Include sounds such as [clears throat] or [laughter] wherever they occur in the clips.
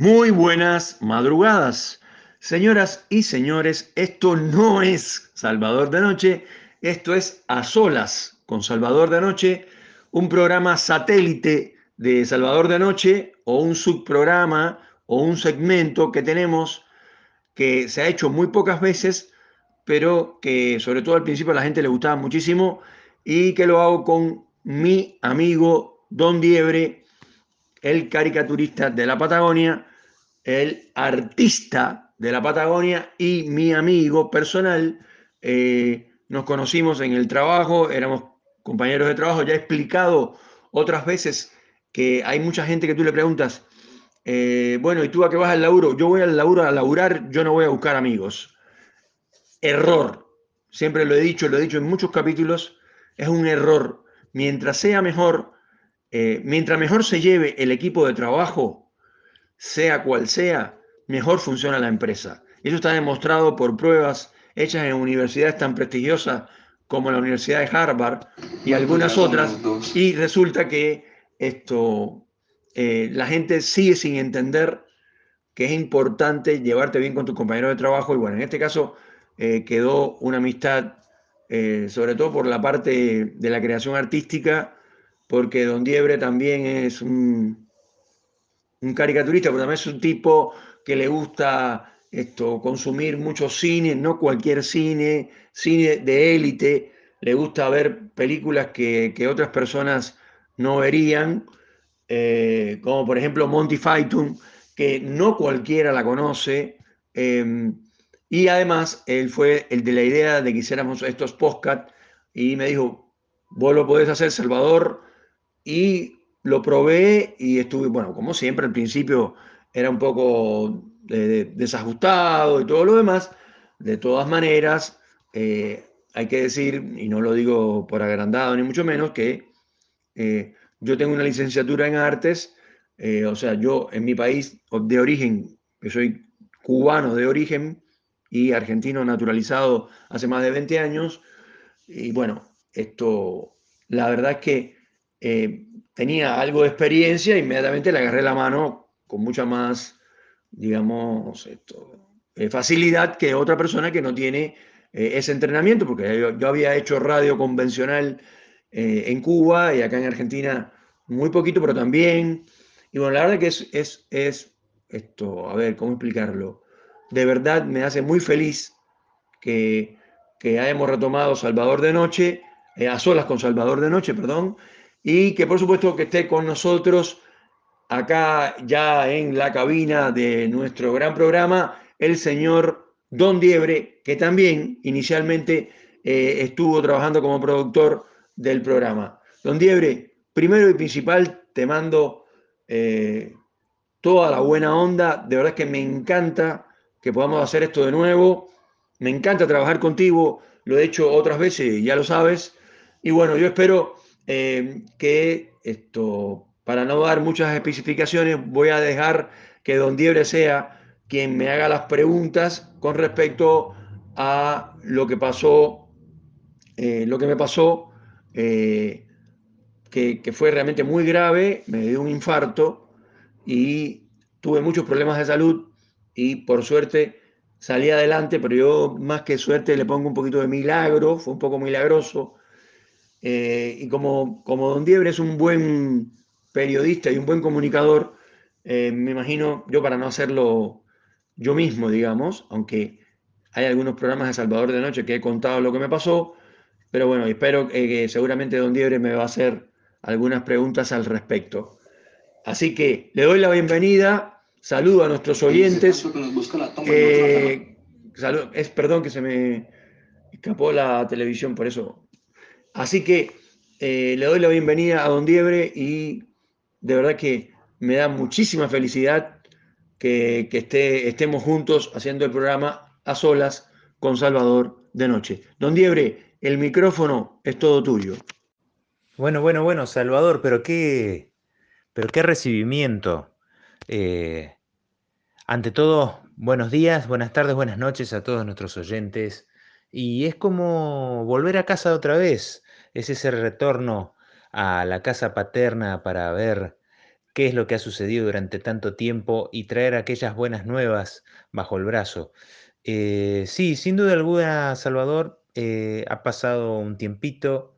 Muy buenas madrugadas. Señoras y señores, esto no es Salvador de Noche, esto es A Solas con Salvador de Noche, un programa satélite de Salvador de Noche o un subprograma o un segmento que tenemos que se ha hecho muy pocas veces, pero que sobre todo al principio a la gente le gustaba muchísimo y que lo hago con mi amigo Don Diebre, el caricaturista de la Patagonia, el artista de la Patagonia y mi amigo personal. Eh, nos conocimos en el trabajo, éramos compañeros de trabajo, ya he explicado otras veces que hay mucha gente que tú le preguntas, eh, bueno, ¿y tú a qué vas al laburo? Yo voy al laburo a laburar, yo no voy a buscar amigos. Error. Siempre lo he dicho, lo he dicho en muchos capítulos, es un error. Mientras sea mejor, eh, mientras mejor se lleve el equipo de trabajo, sea cual sea, mejor funciona la empresa. Eso está demostrado por pruebas hechas en universidades tan prestigiosas como la Universidad de Harvard y algunas otras, y resulta que esto, eh, la gente sigue sin entender que es importante llevarte bien con tus compañeros de trabajo, y bueno, en este caso eh, quedó una amistad, eh, sobre todo por la parte de la creación artística, porque Don Diebre también es un, un caricaturista, pero también es un tipo que le gusta esto, consumir mucho cine, no cualquier cine, cine de élite, le gusta ver películas que, otras personas no verían, eh, como por ejemplo Monty Python, que no cualquiera la conoce, em, y además él fue el de la idea de que hiciéramos estos podcasts y me dijo, vos lo podés hacer, Salvador, y lo probé y estuve, bueno, como siempre, al principio era un poco desajustado y todo lo demás. De todas maneras, eh, hay que decir, y no lo digo por agrandado ni mucho menos, que eh, yo tengo una licenciatura en artes, eh, o sea, yo en mi país de origen, que soy cubano de origen y argentino naturalizado hace más de 20 años, y bueno, esto, la verdad es que tenía algo de experiencia, inmediatamente le agarré la mano con mucha más, digamos, eh, facilidad que otra persona que no tiene eh, ese entrenamiento, porque yo, había hecho radio convencional eh, en Cuba y acá en Argentina muy poquito, pero también. Y bueno, la verdad que es, es, es esto, a ver, ¿cómo explicarlo? De verdad me hace muy feliz que, que hayamos retomado Salvador de Noche, a solas con Salvador de Noche, perdón, y que por supuesto que esté con nosotros acá ya en la cabina de nuestro gran programa el señor Don Diebre, que también inicialmente eh, estuvo trabajando como productor del programa. Don Diebre, primero y principal, te mando eh, toda la buena onda. De verdad que me encanta que podamos hacer esto de nuevo. Me encanta trabajar contigo. Lo he hecho otras veces, ya lo sabes. Y bueno, yo espero eh, que esto, para no dar muchas especificaciones, voy a dejar que don Diebre sea quien me haga las preguntas con respecto a lo que pasó, eh, lo que me pasó, eh, que, que, fue realmente muy grave, me dio un infarto y tuve muchos problemas de salud y por suerte salí adelante, pero yo más que suerte le pongo un poquito de milagro, fue un poco milagroso eh, y como, como Don Diebre es un buen periodista y un buen comunicador, eh, me imagino, yo para no hacerlo yo mismo, digamos, aunque hay algunos programas de Salvador de Noche que he contado lo que me pasó, pero bueno, espero que seguramente Don Diebre me va a hacer algunas preguntas al respecto. Así que le doy la bienvenida, saludo a nuestros oyentes. Eh, es, perdón que se me escapó la televisión, por eso Así que eh, le doy la bienvenida a Don Diebre y de verdad que me da muchísima felicidad que, estemos juntos haciendo el programa a solas con Salvador de noche. Don Diebre, el micrófono es todo tuyo. Bueno, bueno, bueno, Salvador, pero qué, pero qué recibimiento. Eh, ante todo, buenos días, buenas tardes, buenas noches a todos nuestros oyentes y es como volver a casa otra vez, es ese retorno a la casa paterna para ver qué es lo que ha sucedido durante tanto tiempo y traer aquellas buenas nuevas bajo el brazo. Eh, sí, sin duda alguna, Salvador, eh, ha pasado un tiempito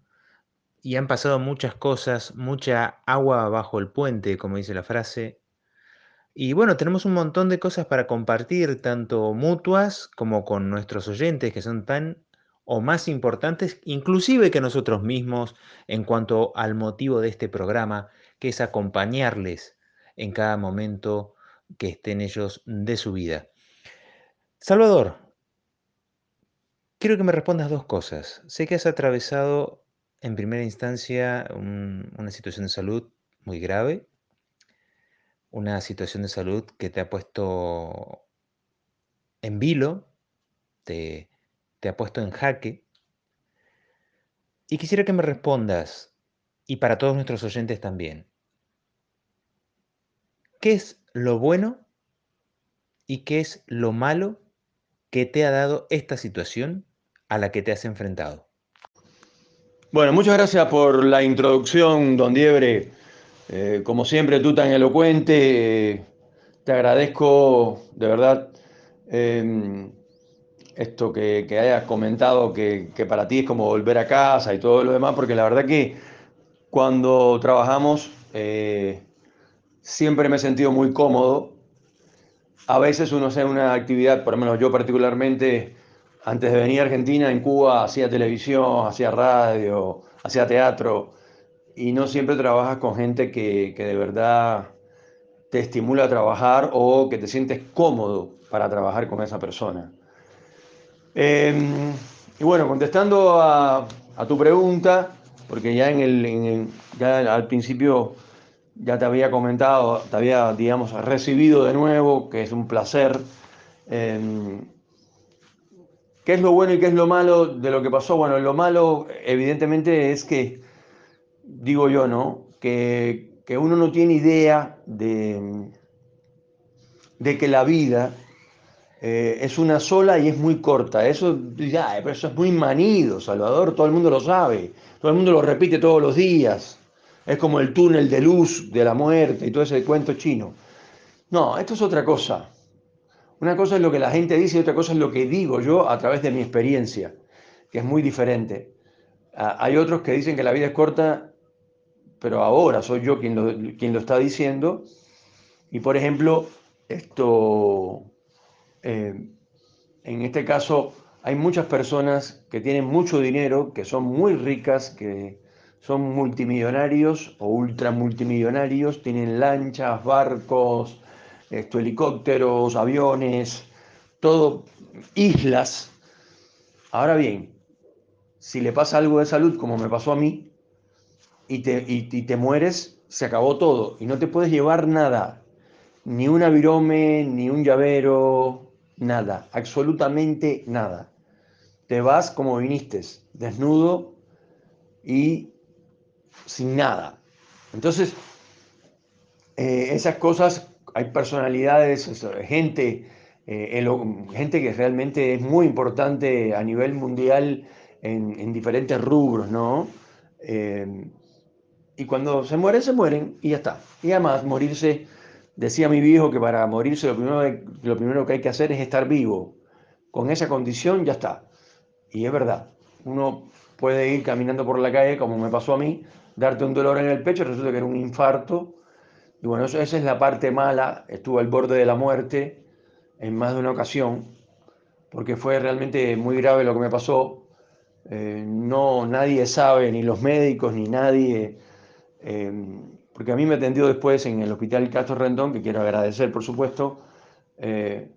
y han pasado muchas cosas, mucha agua bajo el puente, como dice la frase. Y bueno, tenemos un montón de cosas para compartir, tanto mutuas como con nuestros oyentes, que son tan o más importantes, inclusive que nosotros mismos, en cuanto al motivo de este programa, que es acompañarles en cada momento que estén ellos de su vida. Salvador, quiero que me respondas dos cosas. Sé que has atravesado en primera instancia una situación de salud muy grave, una situación de salud que te ha puesto en vilo, te, ha puesto en jaque. Y quisiera que me respondas, y para todos nuestros oyentes también, ¿qué es lo bueno y qué es lo malo que te ha dado esta situación a la que te has enfrentado? Bueno, muchas gracias por la introducción, don Diebre. Eh, como siempre, tú tan elocuente, eh, te agradezco de verdad em, esto que, hayas comentado, que, para ti es como volver a casa y todo lo demás, porque la verdad que cuando trabajamos eh, siempre me he sentido muy cómodo. A veces uno hace una actividad, por lo menos yo particularmente, antes de venir a Argentina, en Cuba, hacía televisión, hacía radio, hacía teatro, y no siempre trabajas con gente que, que de verdad te estimula a trabajar o que te sientes cómodo para trabajar con esa persona. Em, y bueno, contestando a, tu pregunta, porque ya, en el, ya al principio ya te había comentado, te había, digamos, recibido de nuevo, que es un placer. Em, ¿Qué es lo bueno y qué es lo malo de lo que pasó? Bueno, lo malo evidentemente es que, digo yo, ¿no? Que, que uno no tiene idea de, de que la vida eh, es una sola y es muy corta. Eso, ya, pero eso es muy manido, Salvador, todo el mundo lo sabe, todo el mundo lo repite todos los días. Es como el túnel de luz de la muerte y todo ese cuento chino. No, esto es otra cosa. Una cosa es lo que la gente dice y otra cosa es lo que digo yo a través de mi experiencia, que es muy diferente. Ah, hay otros que dicen que la vida es corta, pero ahora soy yo quien lo, quien lo está diciendo. Y por ejemplo, esto eh, en este caso, hay muchas personas que tienen mucho dinero, que son muy ricas, que son multimillonarios o ultramultimillonarios, tienen lanchas, barcos, helicópteros, aviones, todo, islas. Ahora bien, si le pasa algo de salud, como me pasó a mí, y te, y te mueres, se acabó todo y no te puedes llevar nada, ni una virome, ni un llavero, nada, absolutamente nada. Te vas como viniste, desnudo y sin nada. Entonces, eh, esas cosas, hay personalidades, gente, eh, gente que realmente es muy importante a nivel mundial en, diferentes rubros, ¿no? Eh, y cuando se mueren, se mueren y ya está. Y además, morirse Decía mi viejo que para morirse lo primero, lo primero que hay que hacer es estar vivo. Con esa condición ya está. Y es verdad. Uno puede ir caminando por la calle, como me pasó a mí, darte un dolor en el pecho, resulta que era un infarto. Y bueno, esa es la parte mala. Estuve al borde de la muerte en más de una ocasión, porque fue realmente muy grave lo que me pasó. Eh, no, nadie sabe, ni los médicos, ni nadie. Eh, porque a mí me atendió después en el Hospital Castro Rendón, que quiero agradecer, por supuesto, eh,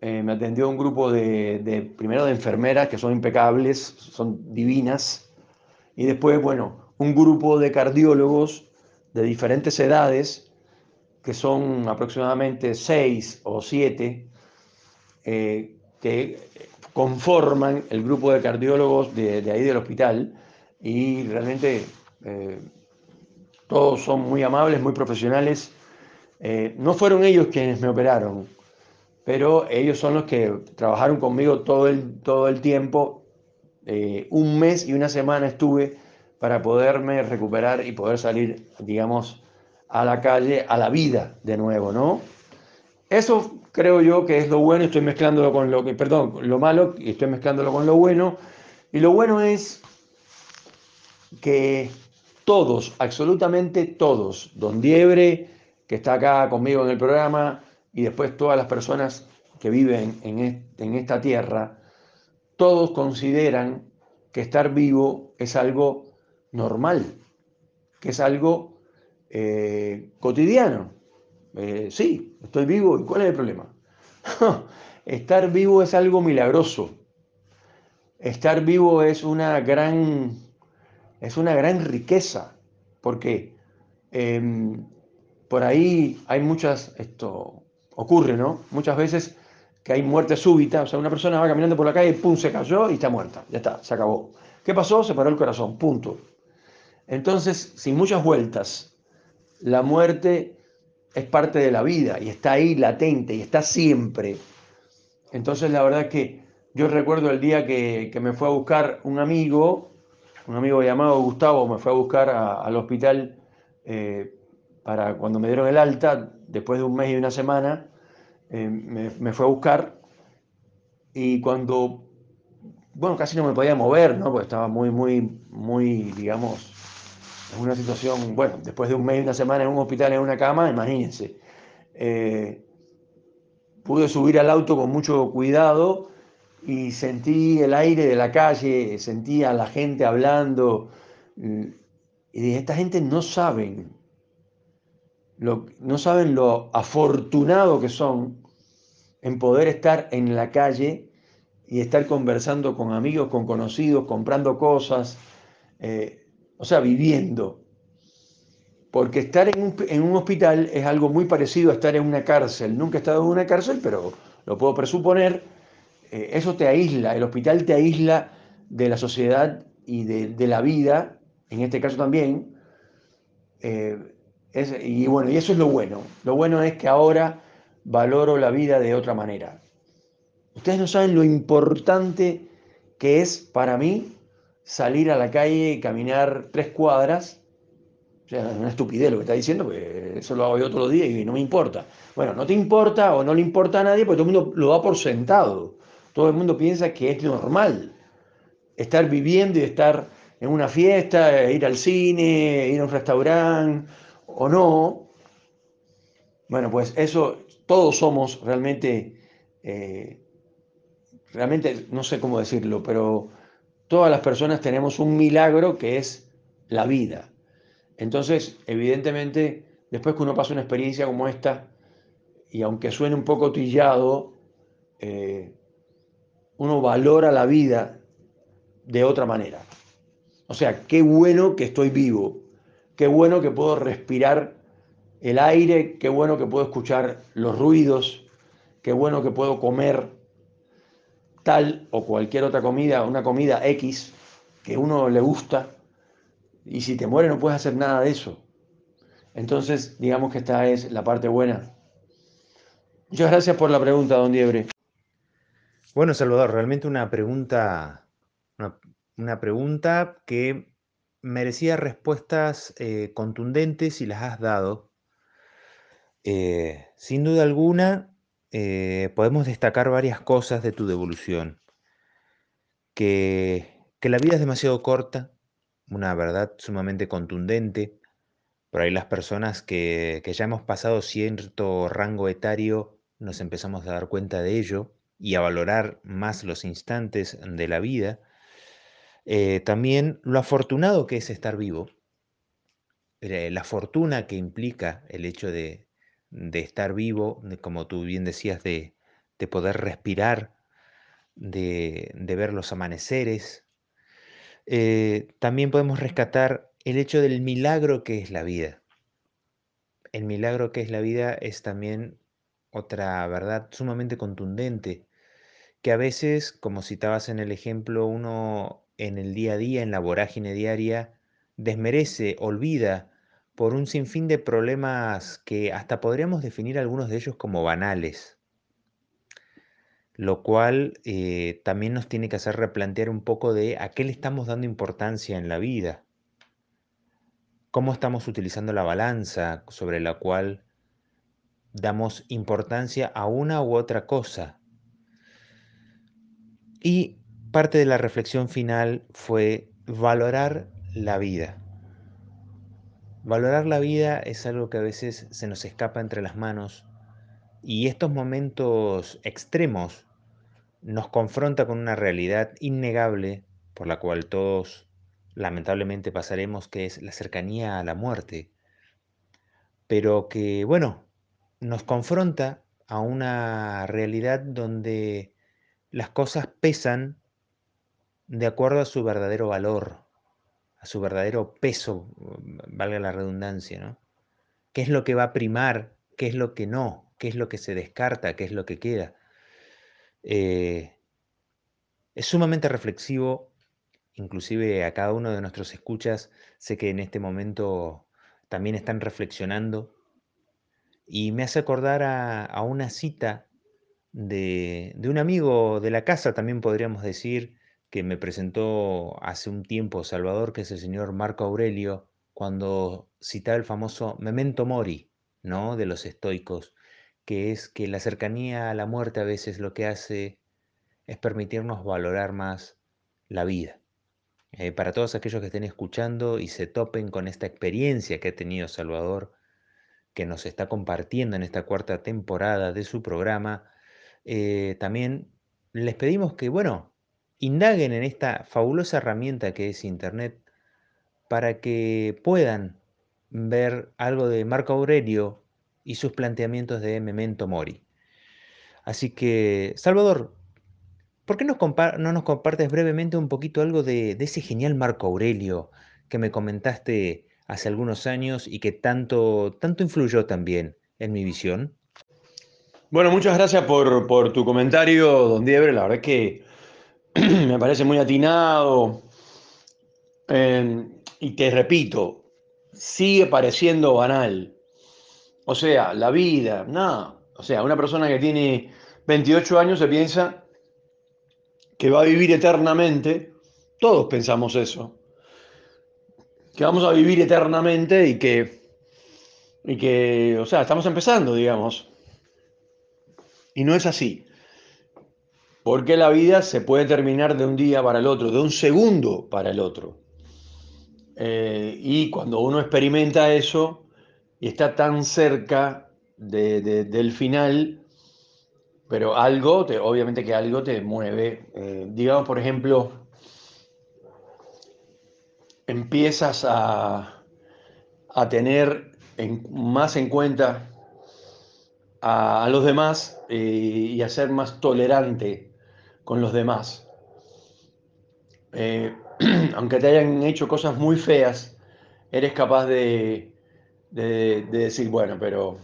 eh, me atendió un grupo de, primero de enfermeras que son impecables, son divinas, y después, bueno, un grupo de cardiólogos de diferentes edades, que son aproximadamente seis o siete, eh, que conforman el grupo de cardiólogos de, de ahí del hospital, y realmente todos son muy amables, muy profesionales. Eh, no fueron ellos quienes me operaron, pero ellos son los que trabajaron conmigo todo el, todo el tiempo. Eh, un mes y una semana estuve para poderme recuperar y poder salir, digamos, a la calle, a la vida de nuevo, ¿no? Eso creo yo que es lo bueno, estoy mezclándolo con lo que, perdón, lo malo, y estoy mezclándolo con lo bueno. Y lo bueno es que todos, absolutamente todos, Don Diebre, que está acá conmigo en el programa, y después todas las personas que viven en, esta tierra, todos consideran que estar vivo es algo normal, que es algo eh, cotidiano. Eh, sí, estoy vivo, ¿y cuál es el problema? [laughs] estar vivo es algo milagroso. Estar vivo es una gran, es una gran riqueza, porque em, por ahí hay muchas, esto ocurre, ¿no? Muchas veces que hay muerte súbita, o sea, una persona va caminando por la calle, pum, se cayó y está muerta, ya está, se acabó. ¿Qué pasó? Se paró el corazón, punto. Entonces, sin muchas vueltas, la muerte es parte de la vida y está ahí latente y está siempre. Entonces, la verdad es que yo recuerdo el día que, me fue a buscar un amigo, un amigo llamado Gustavo, me fue a buscar al hospital eh, para cuando me dieron el alta, después de un mes y una semana, eh, me, fue a buscar y cuando, bueno, casi no me podía mover, ¿no? Porque estaba muy, muy, muy, digamos, en una situación, bueno, después de un mes y una semana en un hospital, en una cama, imagínense. Eh, pude subir al auto con mucho cuidado y sentí el aire de la calle, sentí a la gente hablando y dije, esta gente no saben no saben lo afortunado que son en poder estar en la calle y estar conversando con amigos, con conocidos, comprando cosas, eh, o sea, viviendo. Porque estar en un, hospital es algo muy parecido a estar en una cárcel. Nunca he estado en una cárcel, pero lo puedo presuponer. Eh, eso te aísla, el hospital te aísla de la sociedad y de, la vida, en este caso también. Eh, y bueno, y eso es lo bueno. Lo bueno es que ahora valoro la vida de otra manera. Ustedes no saben lo importante que es para mí salir a la calle y caminar tres cuadras. O sea, es una estupidez lo que está diciendo, porque eso lo hago yo todos los días y no me importa. Bueno, no te importa o no le importa a nadie porque todo el mundo lo da por sentado. Todo el mundo piensa que es normal estar viviendo y estar en una fiesta, ir al cine, ir a un restaurante o no, bueno, pues eso, todos somos realmente, eh, realmente, no sé cómo decirlo, pero todas las personas tenemos un milagro que es la vida. Entonces, evidentemente, después que uno pasa una experiencia como esta, y aunque suene un poco trillado, eh, uno valora la vida de otra manera. O sea, qué bueno que estoy vivo, qué bueno que puedo respirar el aire, qué bueno que puedo escuchar los ruidos, qué bueno que puedo comer tal o cualquier otra comida, una comida X que uno le gusta, y si te muere no puedes hacer nada de eso. Entonces, digamos que esta es la parte buena. Muchas gracias por la pregunta, don Diebre. Bueno, Salvador, realmente una pregunta, una pregunta que merecía respuestas eh, contundentes y las has dado. Eh, sin duda alguna, eh, podemos destacar varias cosas de tu devolución. Que, la vida es demasiado corta, una verdad sumamente contundente. Por ahí las personas que, que ya hemos pasado cierto rango etario nos empezamos a dar cuenta de ello y a valorar más los instantes de la vida eh, también lo afortunado que es estar vivo, eh, la fortuna que implica el hecho de, estar vivo, como tú bien decías, de, poder respirar, de, ver los amaneceres. Eh, también podemos rescatar el hecho del milagro que es la vida. El milagro que es la vida es también otra verdad sumamente contundente, que a veces, como citabas en el ejemplo, uno en el día a día, en la vorágine diaria, desmerece, olvida por un sinfín de problemas que hasta podríamos definir algunos de ellos como banales, lo cual eh, también nos tiene que hacer replantear un poco de a qué le estamos dando importancia en la vida. cómo estamos utilizando la balanza sobre la cual damos importancia a una u otra cosa. Y parte de la reflexión final fue valorar la vida. Valorar la vida es algo que a veces se nos escapa entre las manos y estos momentos extremos nos confronta con una realidad innegable por la cual todos lamentablemente pasaremos, que es la cercanía a la muerte, pero que, bueno, nos confronta a una realidad donde las cosas pesan de acuerdo a su verdadero valor, a su verdadero peso, valga la redundancia, ¿no? ¿Qué es lo que va a primar? ¿Qué es lo que no? ¿Qué es lo que se descarta? ¿Qué es lo que queda? Eh, es sumamente reflexivo, inclusive a cada uno de nuestros escuchas, sé que en este momento también están reflexionando y me hace acordar a, una cita de, un amigo de la casa, también podríamos decir, que me presentó hace un tiempo Salvador, que es el señor Marco Aurelio, cuando citaba el famoso memento mori, ¿no? De los estoicos, que es que la cercanía a la muerte a veces lo que hace es permitirnos valorar más la vida. Eh, para todos aquellos que estén escuchando y se topen con esta experiencia que ha tenido Salvador, que nos está compartiendo en esta cuarta temporada de su programa, eh, también les pedimos que, bueno, indaguen en esta fabulosa herramienta que es Internet para que puedan ver algo de Marco Aurelio y sus planteamientos de Memento Mori. Así que, Salvador, ¿por qué no nos compartes brevemente un poquito algo de, de ese genial Marco Aurelio que me comentaste hace algunos años y que tanto, tanto influyó también en mi visión? Bueno, muchas gracias por, tu comentario, don Diebre. La verdad es que [clears throat] me parece muy atinado. Eh, y te repito, sigue pareciendo banal. O sea, la vida, nada. O sea, una persona que tiene 28 años se piensa que va a vivir eternamente. Todos pensamos eso que vamos a vivir eternamente y que, y que, o sea, estamos empezando, digamos. Y no es así. Porque la vida se puede terminar de un día para el otro, de un segundo para el otro. Eh, y cuando uno experimenta eso y está tan cerca del final, pero algo, te, obviamente que algo te mueve. Eh, digamos, por ejemplo, empiezas a, tener más en cuenta a, los demás eh, y a ser más tolerante con los demás. Eh, [clears throat] aunque te hayan hecho cosas muy feas, eres capaz de, de, decir, bueno, pero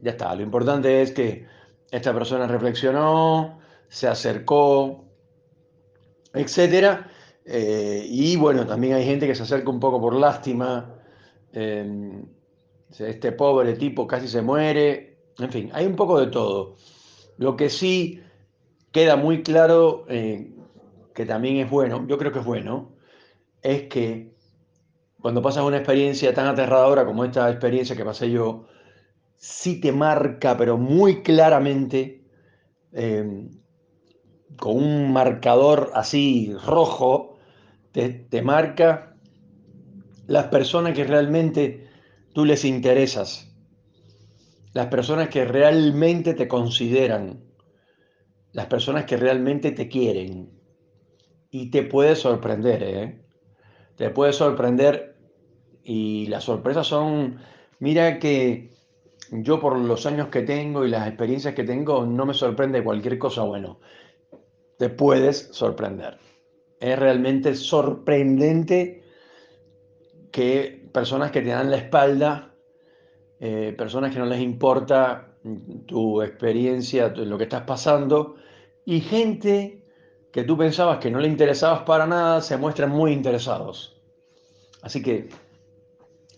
ya está, lo importante es que esta persona reflexionó, se acercó, etcétera, eh, y bueno, también hay gente que se acerca un poco por lástima. Este pobre tipo casi se muere. En fin, hay un poco de todo. Lo que sí queda muy claro, eh, que también es bueno, yo creo que es bueno, es que cuando pasas una experiencia tan aterradora como esta experiencia que pasé yo, sí te marca, pero muy claramente, em, con un marcador así rojo, te, marca las personas que realmente tú les interesas, las personas que realmente te consideran, las personas que realmente te quieren. Y te puede sorprender, ¿eh? Te puede sorprender y las sorpresas son, mira que yo por los años que tengo y las experiencias que tengo, no me sorprende cualquier cosa bueno. Te puedes sorprender es realmente sorprendente que personas que te dan la espalda, eh, personas que no les importa tu experiencia, lo que estás pasando, y gente que tú pensabas que no le interesabas para nada, se muestran muy interesados. Así que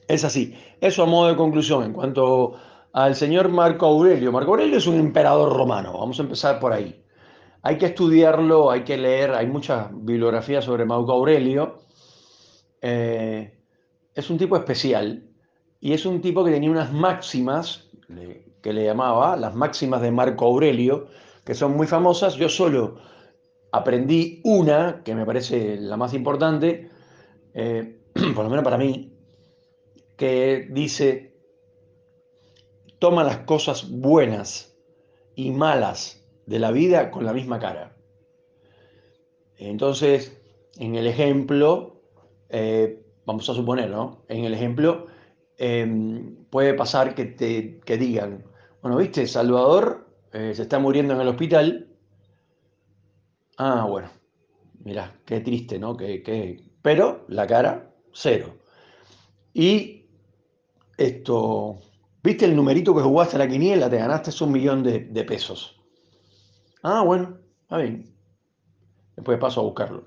es así. Eso a modo de conclusión en cuanto al señor Marco Aurelio. Marco Aurelio es un emperador romano, vamos a empezar por ahí. Hay que estudiarlo, hay que leer, hay mucha bibliografía sobre Marco Aurelio. Eh, es un tipo especial y es un tipo que tenía unas máximas que le llamaba las máximas de Marco Aurelio, que son muy famosas. Yo solo aprendí una, que me parece la más importante, eh, [clears throat] por lo menos para mí, que dice, toma las cosas buenas y malas de la vida con la misma cara. Entonces, en el ejemplo, eh, vamos a suponer, ¿no? En el ejemplo, em, puede pasar que te que digan, bueno, viste, Salvador eh, se está muriendo en el hospital. Ah, bueno, mira, qué triste, ¿no? Que, Pero la cara, cero. Y esto, viste el numerito que jugaste a la quiniela, te ganaste un millón de, de pesos. Ah, bueno, está bien. Después paso a buscarlo.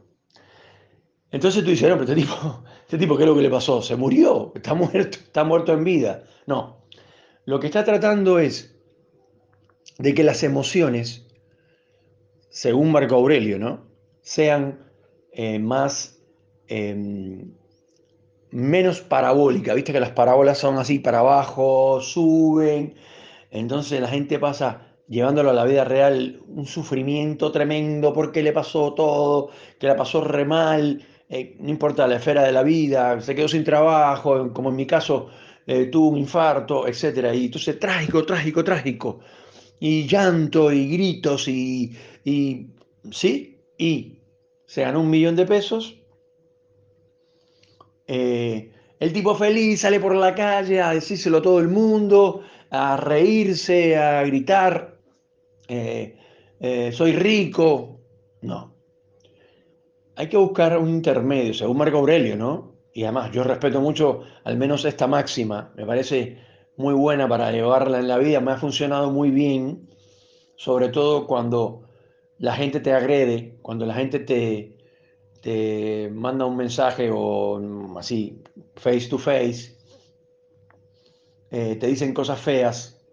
Entonces tú dices, no, pero este tipo, este tipo, ¿qué es lo que le pasó? ¿Se murió? ¿Está muerto? ¿Está muerto en vida? No. Lo que está tratando es de que las emociones, según Marco Aurelio, ¿no? sean eh, más, em, menos parabólicas. Viste que las parábolas son así para abajo, suben. Entonces la gente pasa llevándolo a la vida real un sufrimiento tremendo porque le pasó todo, que la pasó re mal, eh, no importa la esfera de la vida, se quedó sin trabajo, como en mi caso, eh, tuvo un infarto, etc. Y entonces trágico, trágico, trágico. Y llanto y gritos y, ¿sí? Y se ganó un millón de pesos. Eh, el tipo feliz sale por la calle a decírselo a todo el mundo, a reírse, a gritar, soy rico. No, hay que buscar un intermedio, según Marco Aurelio, ¿no? Y además, yo respeto mucho, al menos esta máxima, me parece muy buena para llevarla en la vida, me ha funcionado muy bien, sobre todo cuando la gente te agrede, cuando la gente te, te manda un mensaje o así, face to face, eh, te dicen cosas feas.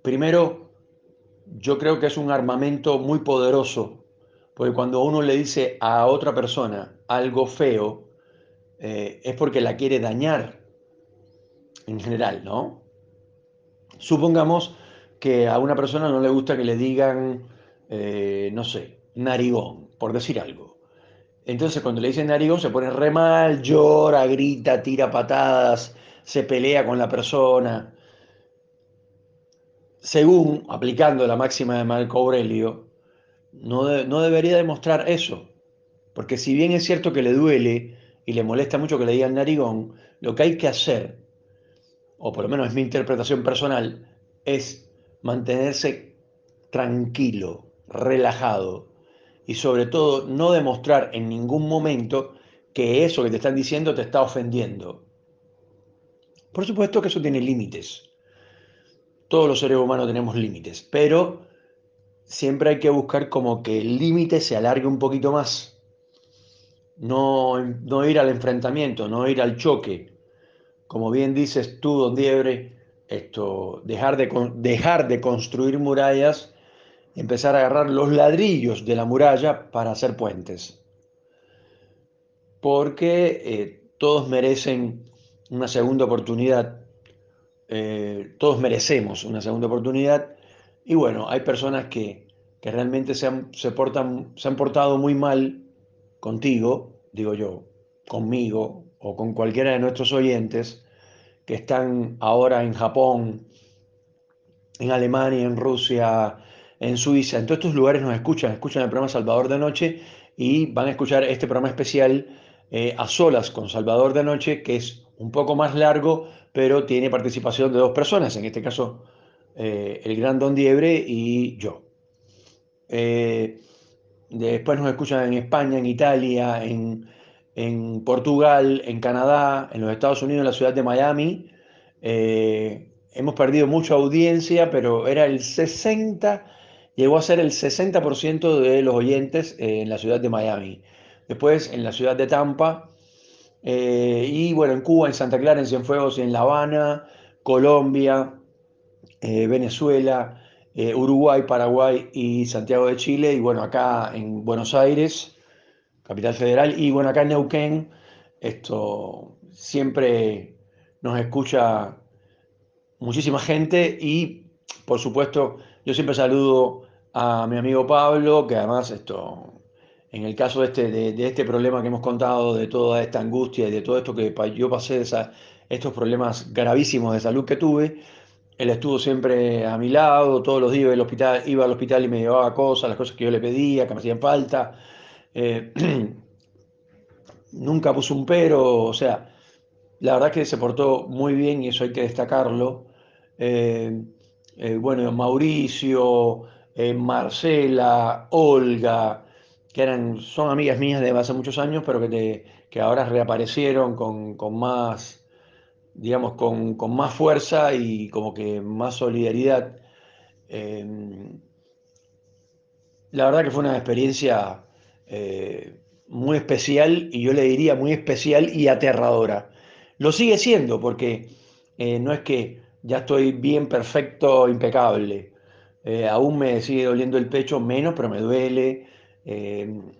Primero, yo creo que es un armamento muy poderoso porque cuando uno le dice a otra persona algo feo, eh, es porque la quiere dañar en general, ¿no? Supongamos que a una persona no le gusta que le digan, eh, no sé, narigón, por decir algo. Entonces cuando le dicen narigón se pone re mal, llora, grita, tira patadas, se pelea con la persona. Según, aplicando la máxima de Marco Aurelio, no, debería demostrar eso. Porque si bien es cierto que le duele y le molesta mucho que le digan narigón, lo que hay que hacer, o por lo menos es mi interpretación personal, es mantenerse tranquilo, relajado y sobre todo no demostrar en ningún momento que eso que te están diciendo te está ofendiendo. Por supuesto que eso tiene límites. Todos los seres humanos tenemos límites, pero siempre hay que buscar como que el límite se alargue un poquito más. No, no ir al enfrentamiento, no ir al choque. Como bien dices tú, don Diebre, esto, dejar, de, dejar de construir murallas, empezar a agarrar los ladrillos de la muralla para hacer puentes. Porque eh, todos merecen una segunda oportunidad, eh, todos merecemos una segunda oportunidad y bueno, hay personas que, realmente se han, se, portan, se han portado muy mal contigo, digo yo, conmigo o con cualquiera de nuestros oyentes que están ahora en Japón, en Alemania, en Rusia, en Suiza, en todos estos lugares nos escuchan, escuchan el programa Salvador de Noche y van a escuchar este programa especial eh, a solas con Salvador de Noche, que es un poco más largo, pero tiene participación de dos personas, en este caso eh, el gran Don Diebre y yo. Eh, después nos escuchan en España, en Italia, en, Portugal, en Canadá, en los Estados Unidos, en la ciudad de Miami. Eh, hemos perdido mucha audiencia, pero era el 60, llegó a ser el 60% de los oyentes en la ciudad de Miami. Después en la ciudad de Tampa, y bueno, en Cuba, en Santa Clara, en Cienfuegos y en La Habana, Colombia, eh, Venezuela, eh, Uruguay, Paraguay y Santiago de Chile, y bueno, acá en Buenos Aires, capital federal, y bueno, acá en Neuquén, esto siempre nos escucha muchísima gente y, por supuesto, yo siempre saludo a mi amigo Pablo, que además esto, en el caso de este, de, este problema que hemos contado, de toda esta angustia y de todo esto que yo pasé, de estos problemas gravísimos de salud que tuve, él estuvo siempre a mi lado, todos los días iba al hospital, iba al hospital y me llevaba cosas, las cosas que yo le pedía, que me hacían falta. Eh, [clears throat] nunca puso un pero, o sea, la verdad que se portó muy bien y eso hay que destacarlo. Eh, eh, bueno, Mauricio, Marcela, Olga, que eran, son amigas mías de hace muchos años, pero que, que ahora reaparecieron con, con más digamos, con, más fuerza y como que más solidaridad. Em, la verdad que fue una experiencia eh, muy especial y yo le diría muy especial y aterradora. Lo sigue siendo porque eh, no es que ya estoy bien, perfecto, impecable. Eh, aún me sigue doliendo el pecho menos, pero me duele. Em,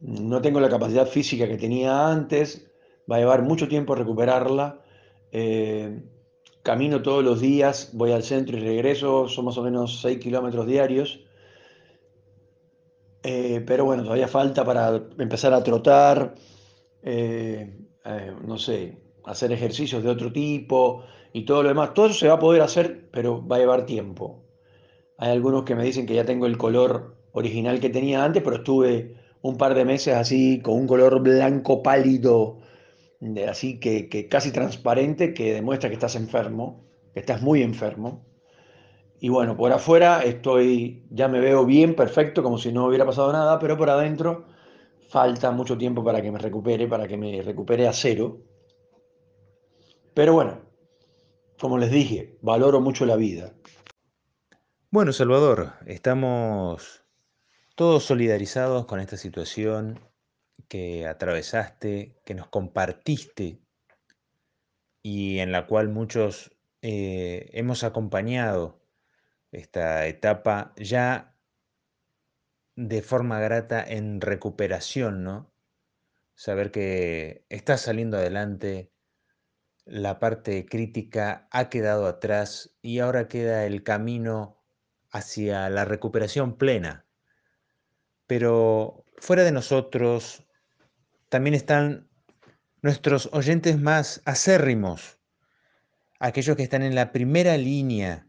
no tengo la capacidad física que tenía antes va a llevar mucho tiempo recuperarla. Eh, camino todos los días, voy al centro y regreso, son más o menos 6 kilómetros diarios. Eh, pero bueno, todavía falta para empezar a trotar, eh, no sé, hacer ejercicios de otro tipo y todo lo demás. Todo eso se va a poder hacer, pero va a llevar tiempo. Hay algunos que me dicen que ya tengo el color original que tenía antes, pero estuve un par de meses así con un color blanco pálido así que, casi transparente, que demuestra que estás enfermo, que estás muy enfermo. Y bueno, por afuera estoy, ya me veo bien, perfecto, como si no hubiera pasado nada, pero por adentro falta mucho tiempo para que me recupere, para que me recupere a cero. Pero bueno, como les dije, valoro mucho la vida. Bueno, Salvador, estamos todos solidarizados con esta situación que atravesaste, que nos compartiste y en la cual muchos eh, hemos acompañado esta etapa ya de forma grata en recuperación, ¿no? Saber que estás saliendo adelante, la parte crítica ha quedado atrás y ahora queda el camino hacia la recuperación plena. Pero fuera de nosotros, también están nuestros oyentes más acérrimos, aquellos que están en la primera línea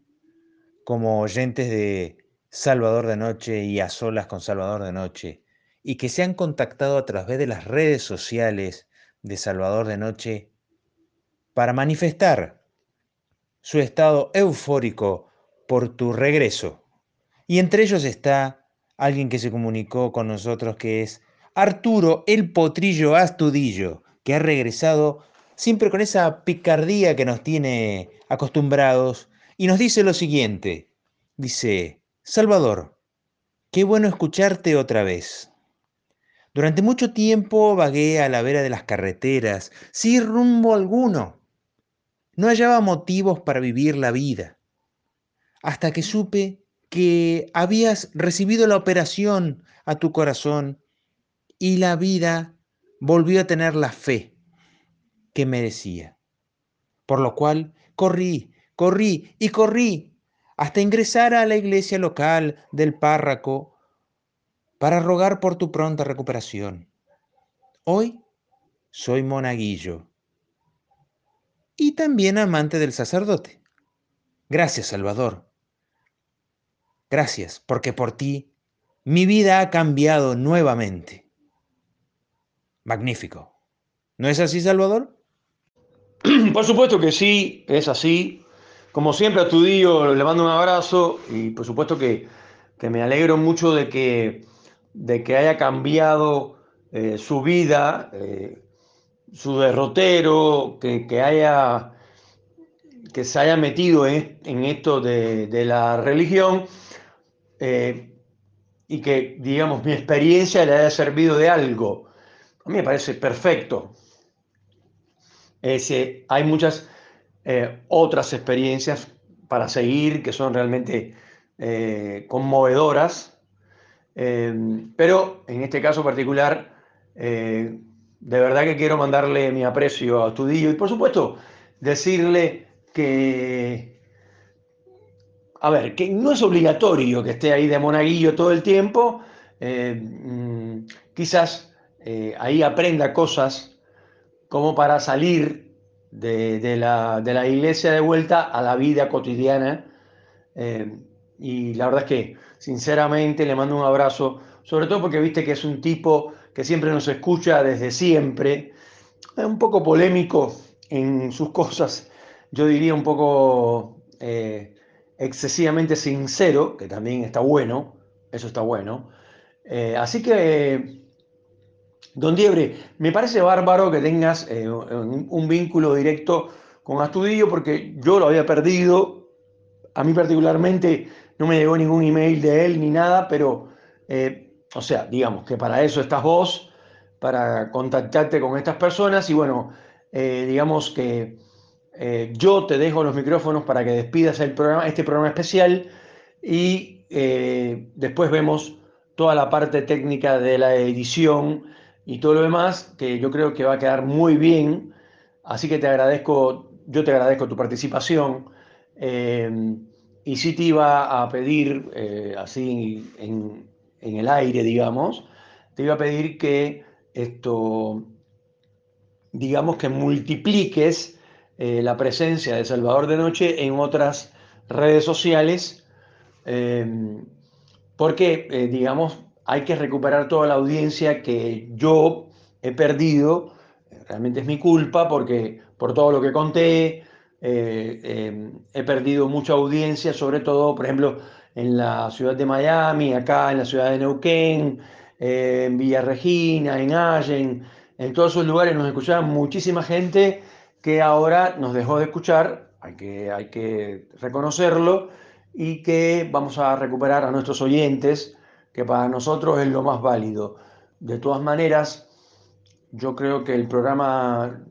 como oyentes de Salvador de Noche y a solas con Salvador de Noche, y que se han contactado a través de las redes sociales de Salvador de Noche para manifestar su estado eufórico por tu regreso. Y entre ellos está alguien que se comunicó con nosotros que es Arturo el Potrillo Astudillo, que ha regresado siempre con esa picardía que nos tiene acostumbrados y nos dice lo siguiente. Dice, Salvador, qué bueno escucharte otra vez. Durante mucho tiempo vagué a la vera de las carreteras, sin rumbo alguno. No hallaba motivos para vivir la vida. Hasta que supe que habías recibido la operación a tu corazón y la vida volvió a tener la fe que merecía. Por lo cual corrí, corrí y corrí hasta ingresar a la iglesia local del párroco para rogar por tu pronta recuperación. Hoy soy monaguillo y también amante del sacerdote. Gracias, Salvador. Gracias, porque por ti mi vida ha cambiado nuevamente. Magnífico. ¿No es así, Salvador? [clears throat] Por supuesto que sí, es así. Como siempre a tu tío le mando un abrazo y por supuesto que, me alegro mucho de que, de que haya cambiado eh, su vida, eh, su derrotero, que, haya, que se haya metido en, esto de, la religión eh, y que, digamos, mi experiencia le haya servido de algo a mí me parece perfecto. hay muchas eh, otras experiencias para seguir que son realmente eh, conmovedoras, eh, pero en este caso particular de verdad que quiero mandarle mi aprecio a Tudillo y por supuesto decirle que, a ver, que no es obligatorio que esté ahí de monaguillo todo el tiempo, mm, quizás eh, ahí aprenda cosas como para salir de, la, iglesia de vuelta a la vida cotidiana. Eh, y la verdad es que, sinceramente, le mando un abrazo, sobre todo porque viste que es un tipo que siempre nos escucha desde siempre, es un poco polémico en sus cosas, yo diría un poco eh, excesivamente sincero, que también está bueno, eso está bueno. Así que, don Diebre, me parece bárbaro que tengas eh, un, vínculo directo con Astudillo, porque yo lo había perdido, a mí particularmente no me llegó ningún email de él ni nada, pero o sea, digamos que para eso estás vos, para contactarte con estas personas y bueno, eh, digamos que eh, yo te dejo los micrófonos para que despidas el programa, este programa especial y eh, después vemos toda la parte técnica de la edición y todo lo demás, que yo creo que va a quedar muy bien. Así que te agradezco, yo te agradezco tu participación. y sí te iba a pedir, así en, en el aire, digamos, te iba a pedir que esto, digamos que multipliques eh, la presencia de Salvador de Noche en otras redes sociales, porque, eh, digamos, hay que recuperar toda la audiencia que yo he perdido, realmente es mi culpa, porque por todo lo que conté, eh, em, he perdido mucha audiencia, sobre todo, por ejemplo, en la ciudad de Miami, acá en la ciudad de Neuquén, eh, en Villa Regina, en Allen, en todos esos lugares nos escuchaba muchísima gente que ahora nos dejó de escuchar, hay que, hay que reconocerlo, y que vamos a recuperar a nuestros oyentes, que para nosotros es lo más válido. De todas maneras, yo creo que el programa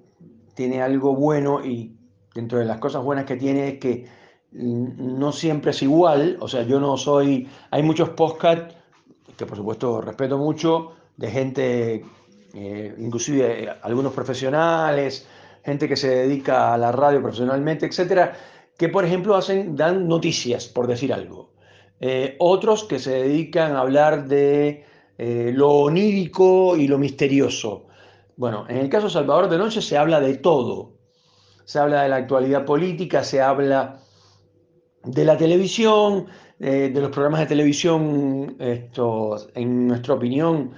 tiene algo bueno y dentro de las cosas buenas que tiene es que no siempre es igual, o sea, yo no soy, hay muchos podcasts que por supuesto respeto mucho, de gente, eh, inclusive algunos profesionales, gente que se dedica a la radio profesionalmente, etcétera, que por ejemplo hacen, dan noticias, por decir algo. Eh, otros que se dedican a hablar de eh, lo onírico y lo misterioso. Bueno, en el caso de Salvador de Noche se habla de todo. Se habla de la actualidad política, se habla de la televisión, eh, de los programas de televisión, estos, en nuestra opinión,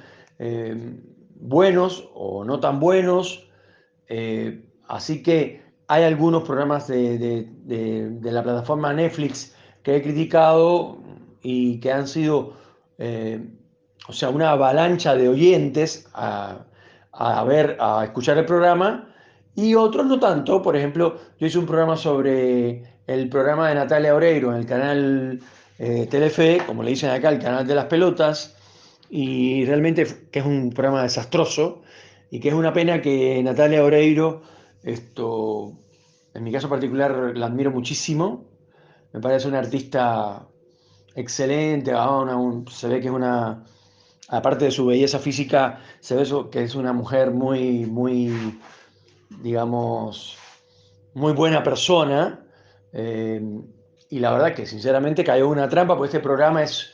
buenos o no tan buenos. Así que hay algunos programas de, la plataforma Netflix que he criticado y que han sido, o sea, una avalancha de oyentes a, a ver, a escuchar el programa y otros no tanto. Por ejemplo, yo hice un programa sobre el programa de Natalia Oreiro en el canal eh, Telefe, como le dicen acá, el canal de las pelotas, y realmente que es un programa desastroso y que es una pena que Natalia Oreiro, esto, en mi caso particular, la admiro muchísimo, me parece una artista excelente, ah, se ve que es una, aparte de su belleza física, se ve que es una mujer muy, muy, digamos, muy buena persona eh, y la verdad que sinceramente cayó una trampa, porque este programa es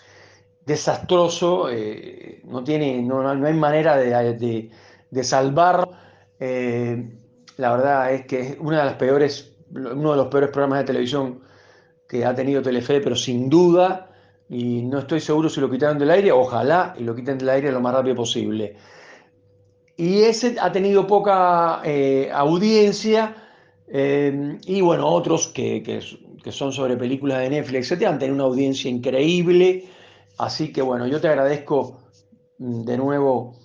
desastroso, eh, no, tiene, no, hay manera de, de, salvarlo. Eh, la verdad es que es una de las peores, uno de los peores programas de televisión que ha tenido Telefe, pero sin duda, y no estoy seguro si lo quitaron del aire, ojalá y lo quiten del aire lo más rápido posible. Y ese ha tenido poca audiencia, y bueno, otros que, que, que son sobre películas de Netflix, etcétera, han tenido una audiencia increíble. Así que bueno, yo te agradezco mm, de nuevo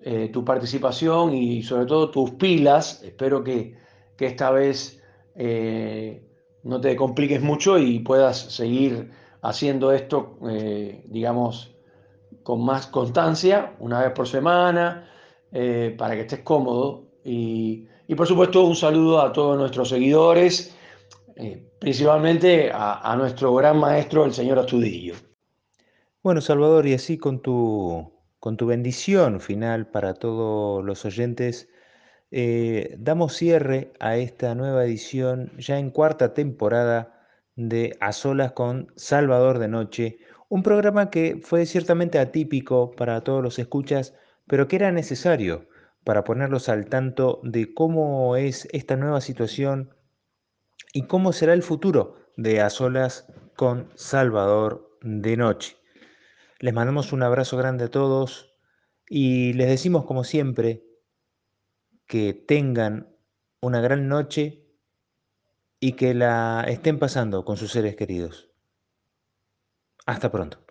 eh, tu participación y sobre todo tus pilas. Espero que, esta vez eh, no te compliques mucho y puedas seguir haciendo esto, eh, digamos, con más constancia, una vez por semana, para que estés cómodo. Y, y por supuesto un saludo a todos nuestros seguidores eh, principalmente a, nuestro gran maestro, el señor Astudillo. Bueno, Salvador, y así con tu, con tu bendición final para todos los oyentes, eh, damos cierre a esta nueva edición, ya en cuarta temporada de A Solas con Salvador de Noche, un programa que fue ciertamente atípico para todos los escuchas, pero que era necesario para ponerlos al tanto de cómo es esta nueva situación y cómo será el futuro de A Solas con Salvador de Noche. Les mandamos un abrazo grande a todos y les decimos como siempre que tengan una gran noche y que la estén pasando con sus seres queridos. Hasta pronto.